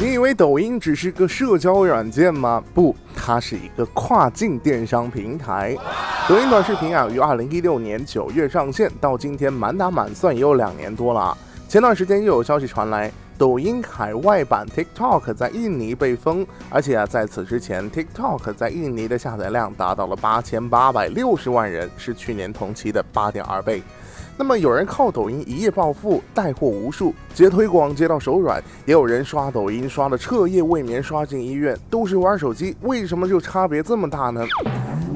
你以为抖音只是个社交软件吗？不，它是一个跨境电商平台。抖音短视频啊，于二零一六年九月上线，到今天满打满算也有两年多了啊。前段时间又有消息传来，抖音海外版 TikTok 在印尼被封，而且啊，在此之前，TikTok 在印尼的下载量达到了八千八百六十万人，是去年同期的八点二倍。那么有人靠抖音一夜暴富，带货无数，接推广接到手软；也有人刷抖音刷的彻夜未眠，刷进医院，都是玩手机，为什么就差别这么大呢？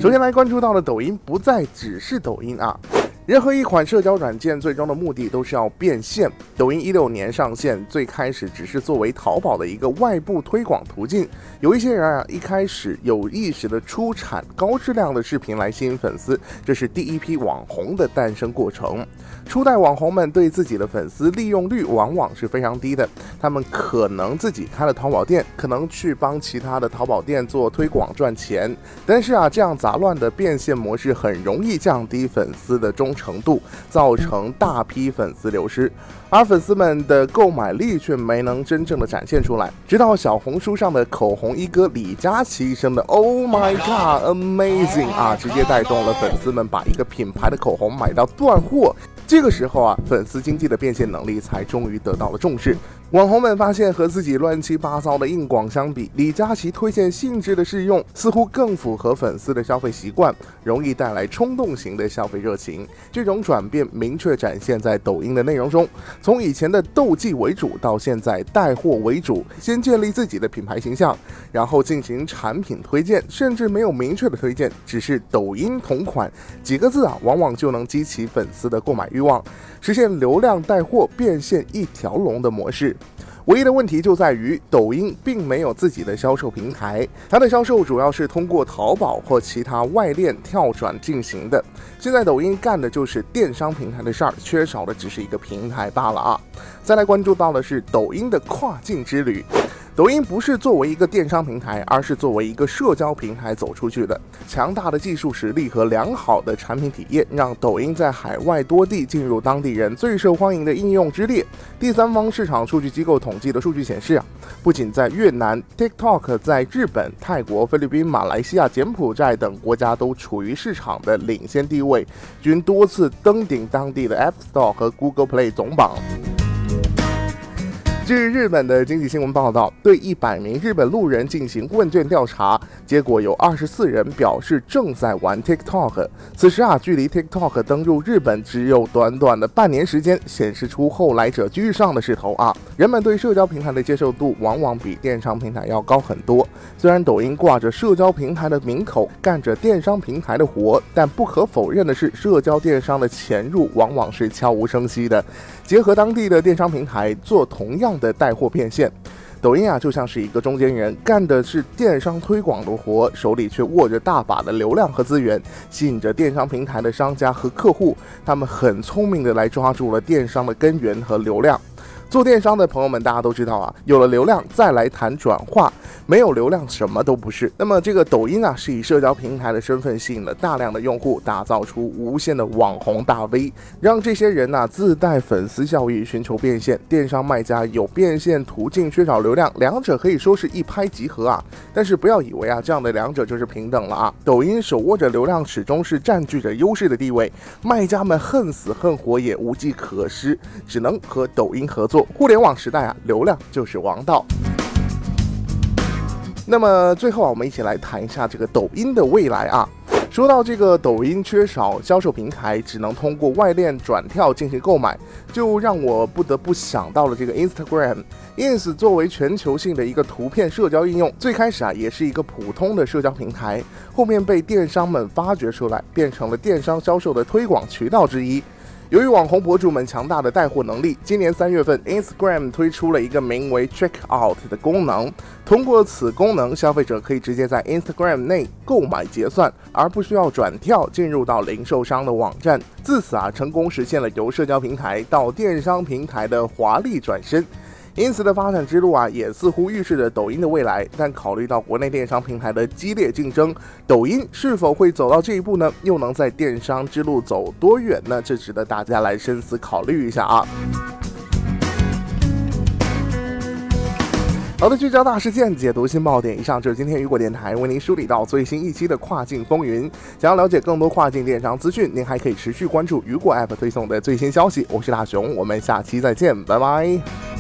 首先来关注到的抖音，不再只是抖音啊。任何一款社交软件最终的目的都是要变现。抖音一六年上线，最开始只是作为淘宝的一个外部推广途径。有一些人啊，一开始有意识的出产高质量的视频来吸引粉丝，这是第一批网红的诞生过程。初代网红们对自己的粉丝利用率往往是非常低的，他们可能自己开了淘宝店，可能去帮其他的淘宝店做推广赚钱。但是啊，这样杂乱的变现模式很容易降低粉丝的忠。程度造成大批粉丝流失，而粉丝们的购买力却没能真正的展现出来。直到小红书上的口红一哥李佳琦一声的 “Oh my God, amazing” 啊，直接带动了粉丝们把一个品牌的口红买到断货。这个时候啊，粉丝经济的变现能力才终于得到了重视。网红们发现，和自己乱七八糟的硬广相比，李佳琦推荐性质的试用似乎更符合粉丝的消费习惯，容易带来冲动型的消费热情。这种转变明确展现在抖音的内容中，从以前的斗技为主，到现在带货为主，先建立自己的品牌形象，然后进行产品推荐，甚至没有明确的推荐，只是抖音同款几个字啊，往往就能激起粉丝的购买欲望，实现流量带货变现一条龙的模式。唯一的问题就在于，抖音并没有自己的销售平台，它的销售主要是通过淘宝或其他外链跳转进行的。现在抖音干的就是电商平台的事儿，缺少的只是一个平台罢了啊！再来关注到的是抖音的跨境之旅。抖音不是作为一个电商平台，而是作为一个社交平台走出去的。强大的技术实力和良好的产品体验，让抖音在海外多地进入当地人最受欢迎的应用之列。第三方市场数据机构统计的数据显示啊，不仅在越南，TikTok 在日本、泰国、菲律宾、马来西亚、柬埔寨等国家都处于市场的领先地位，均多次登顶当地的 App Store 和 Google Play 总榜。据日本的经济新闻报道，对一百名日本路人进行问卷调查，结果有二十四人表示正在玩 TikTok。此时啊，距离 TikTok 登入日本只有短短的半年时间，显示出后来者居上的势头啊。人们对社交平台的接受度往往比电商平台要高很多。虽然抖音挂着社交平台的名口，干着电商平台的活，但不可否认的是，社交电商的潜入往往是悄无声息的。结合当地的电商平台做同样的带货变现，抖音啊就像是一个中间人，干的是电商推广的活，手里却握着大把的流量和资源，吸引着电商平台的商家和客户，他们很聪明的来抓住了电商的根源和流量。做电商的朋友们，大家都知道啊，有了流量再来谈转化，没有流量什么都不是。那么这个抖音啊，是以社交平台的身份吸引了大量的用户，打造出无限的网红大 V，让这些人呐自带粉丝效益，寻求变现。电商卖家有变现途径，缺少流量，两者可以说是一拍即合啊。但是不要以为啊，这样的两者就是平等了啊。抖音手握着流量，始终是占据着优势的地位，卖家们恨死恨活也无计可施，只能和抖音合作。互联网时代啊，流量就是王道。那么最后啊，我们一起来谈一下这个抖音的未来啊。说到这个抖音缺少销售平台，只能通过外链转跳进行购买，就让我不得不想到了这个 Instagram。Ins 作为全球性的一个图片社交应用，最开始啊也是一个普通的社交平台，后面被电商们发掘出来，变成了电商销售的推广渠道之一。由于网红博主们强大的带货能力，今年三月份，Instagram 推出了一个名为 Check Out 的功能。通过此功能，消费者可以直接在 Instagram 内购买结算，而不需要转跳进入到零售商的网站。自此啊，成功实现了由社交平台到电商平台的华丽转身。因此的发展之路啊，也似乎预示着抖音的未来。但考虑到国内电商平台的激烈竞争，抖音是否会走到这一步呢？又能在电商之路走多远呢？这值得大家来深思考虑一下啊。好的，聚焦大事件，解读新爆点。以上就是今天雨果电台为您梳理到最新一期的跨境风云。想要了解更多跨境电商资讯，您还可以持续关注雨果 App 推送的最新消息。我是大熊，我们下期再见，拜拜。